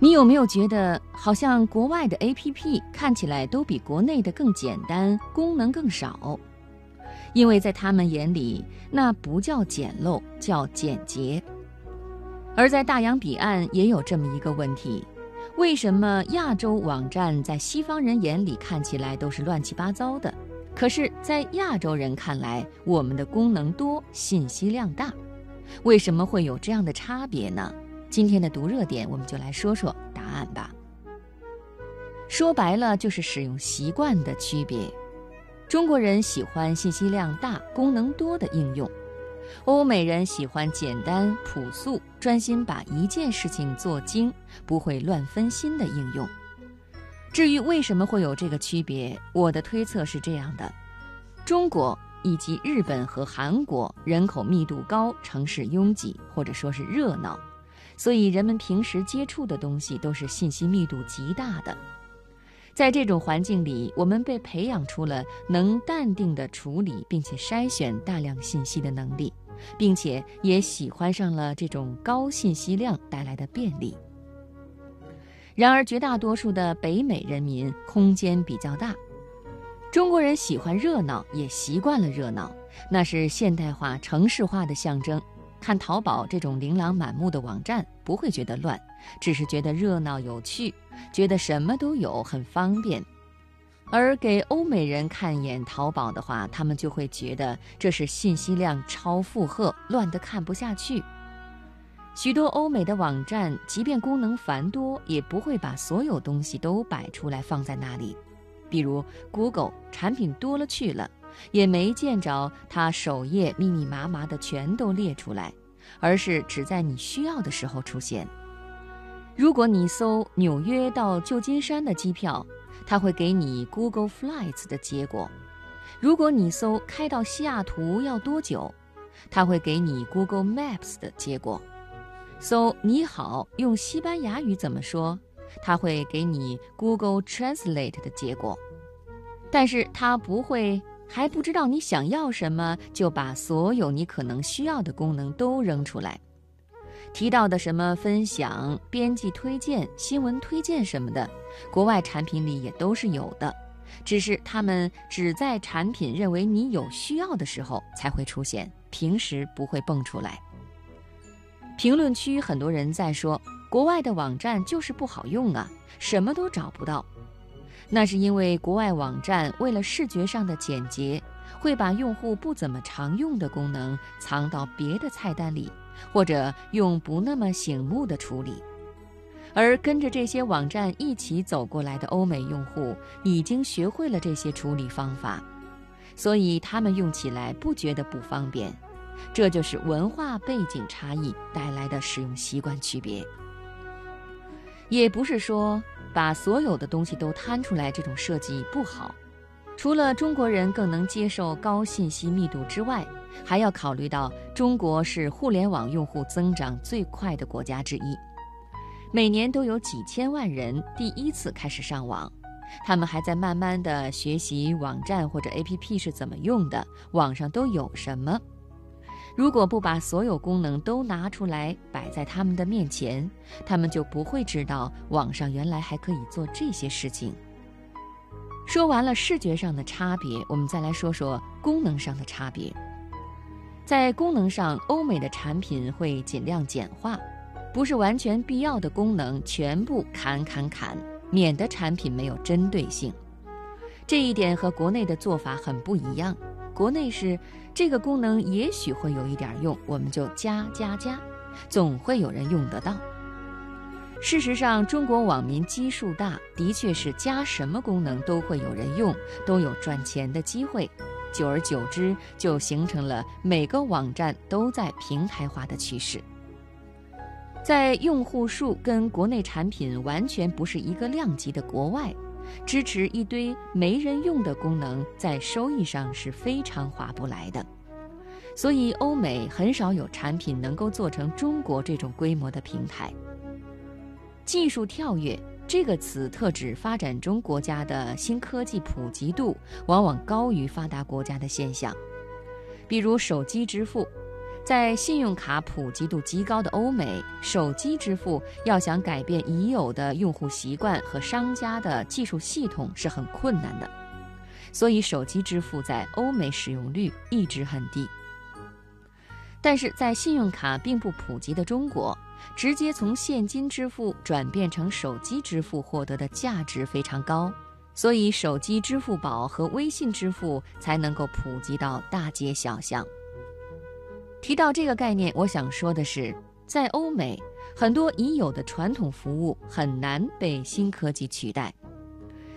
你有没有觉得，好像国外的 APP 看起来都比国内的更简单，功能更少？因为在他们眼里，那不叫简陋，叫简洁。而在大洋彼岸也有这么一个问题：为什么亚洲网站在西方人眼里看起来都是乱七八糟的？可是，在亚洲人看来，我们的功能多，信息量大。为什么会有这样的差别呢？今天的读热点，我们就来说说答案吧。说白了，就是使用习惯的区别。中国人喜欢信息量大、功能多的应用，欧美人喜欢简单朴素、专心把一件事情做精、不会乱分心的应用。至于为什么会有这个区别，我的推测是这样的：中国以及日本和韩国人口密度高，城市拥挤，或者说是热闹。所以，人们平时接触的东西都是信息密度极大的。在这种环境里，我们被培养出了能淡定地处理并且筛选大量信息的能力，并且也喜欢上了这种高信息量带来的便利。然而，绝大多数的北美人民空间比较大，中国人喜欢热闹，也习惯了热闹，那是现代化、城市化的象征。看淘宝这种琳琅满目的网站，不会觉得乱，只是觉得热闹有趣，觉得什么都有，很方便。而给欧美人看一眼淘宝的话，他们就会觉得这是信息量超负荷，乱得看不下去。许多欧美的网站，即便功能繁多，也不会把所有东西都摆出来放在那里。比如 Google 产品多了去了。也没见着它首页密密麻麻的全都列出来，而是只在你需要的时候出现。如果你搜纽约到旧金山的机票，它会给你 Google Flights 的结果；如果你搜开到西雅图要多久，它会给你 Google Maps 的结果。搜你好用西班牙语怎么说，它会给你 Google Translate 的结果，但是它不会。还不知道你想要什么，就把所有你可能需要的功能都扔出来。提到的什么分享、编辑推荐、新闻推荐什么的，国外产品里也都是有的，只是他们只在产品认为你有需要的时候才会出现，平时不会蹦出来。评论区很多人在说，国外的网站就是不好用啊，什么都找不到。那是因为国外网站为了视觉上的简洁，会把用户不怎么常用的功能藏到别的菜单里，或者用不那么醒目的处理。而跟着这些网站一起走过来的欧美用户，已经学会了这些处理方法，所以他们用起来不觉得不方便。这就是文化背景差异带来的使用习惯区别。也不是说。把所有的东西都摊出来，这种设计不好。除了中国人更能接受高信息密度之外，还要考虑到中国是互联网用户增长最快的国家之一，每年都有几千万人第一次开始上网，他们还在慢慢的学习网站或者 APP 是怎么用的，网上都有什么。如果不把所有功能都拿出来摆在他们的面前，他们就不会知道网上原来还可以做这些事情。说完了视觉上的差别，我们再来说说功能上的差别。在功能上，欧美的产品会尽量简化，不是完全必要的功能全部砍砍砍，免得产品没有针对性。这一点和国内的做法很不一样。国内是这个功能也许会有一点用，我们就加加加，总会有人用得到。事实上，中国网民基数大，的确是加什么功能都会有人用，都有赚钱的机会。久而久之，就形成了每个网站都在平台化的趋势。在用户数跟国内产品完全不是一个量级的国外。支持一堆没人用的功能，在收益上是非常划不来的，所以欧美很少有产品能够做成中国这种规模的平台。技术跳跃这个词特指发展中国家的新科技普及度往往高于发达国家的现象，比如手机支付，在信用卡普及度极高的欧美，手机支付要想改变已有的用户习惯和商家的技术系统是很困难的，所以手机支付在欧美使用率一直很低。但是在信用卡并不普及的中国，直接从现金支付转变成手机支付获得的价值非常高，所以手机支付宝和微信支付才能够普及到大街小巷。提到这个概念，我想说的是，在欧美，很多已有的传统服务很难被新科技取代。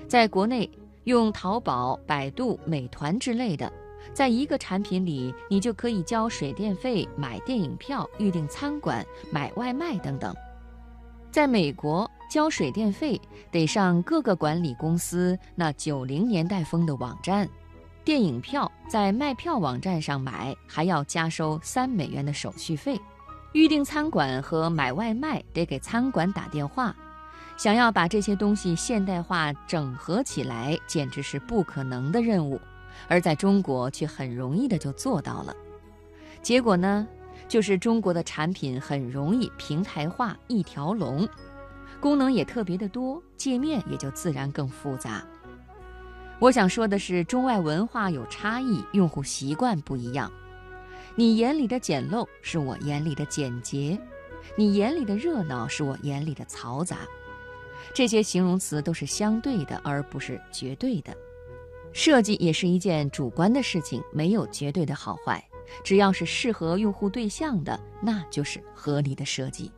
在国内，用淘宝、百度、美团之类的，在一个产品里，你就可以交水电费、买电影票、预订餐馆、买外卖等等。在美国，交水电费得上各个管理公司那九零年代风的网站。电影票在卖票网站上买，还要加收三美元的手续费；预订餐馆和买外卖得给餐馆打电话。想要把这些东西现代化整合起来，简直是不可能的任务，而在中国却很容易的就做到了。结果呢，就是中国的产品很容易平台化、一条龙，功能也特别的多，界面也就自然更复杂。我想说的是，中外文化有差异，用户习惯不一样。你眼里的简陋，是我眼里的简洁；你眼里的热闹，是我眼里的嘈杂。这些形容词都是相对的，而不是绝对的。设计也是一件主观的事情，没有绝对的好坏。只要是适合用户对象的，那就是合理的设计。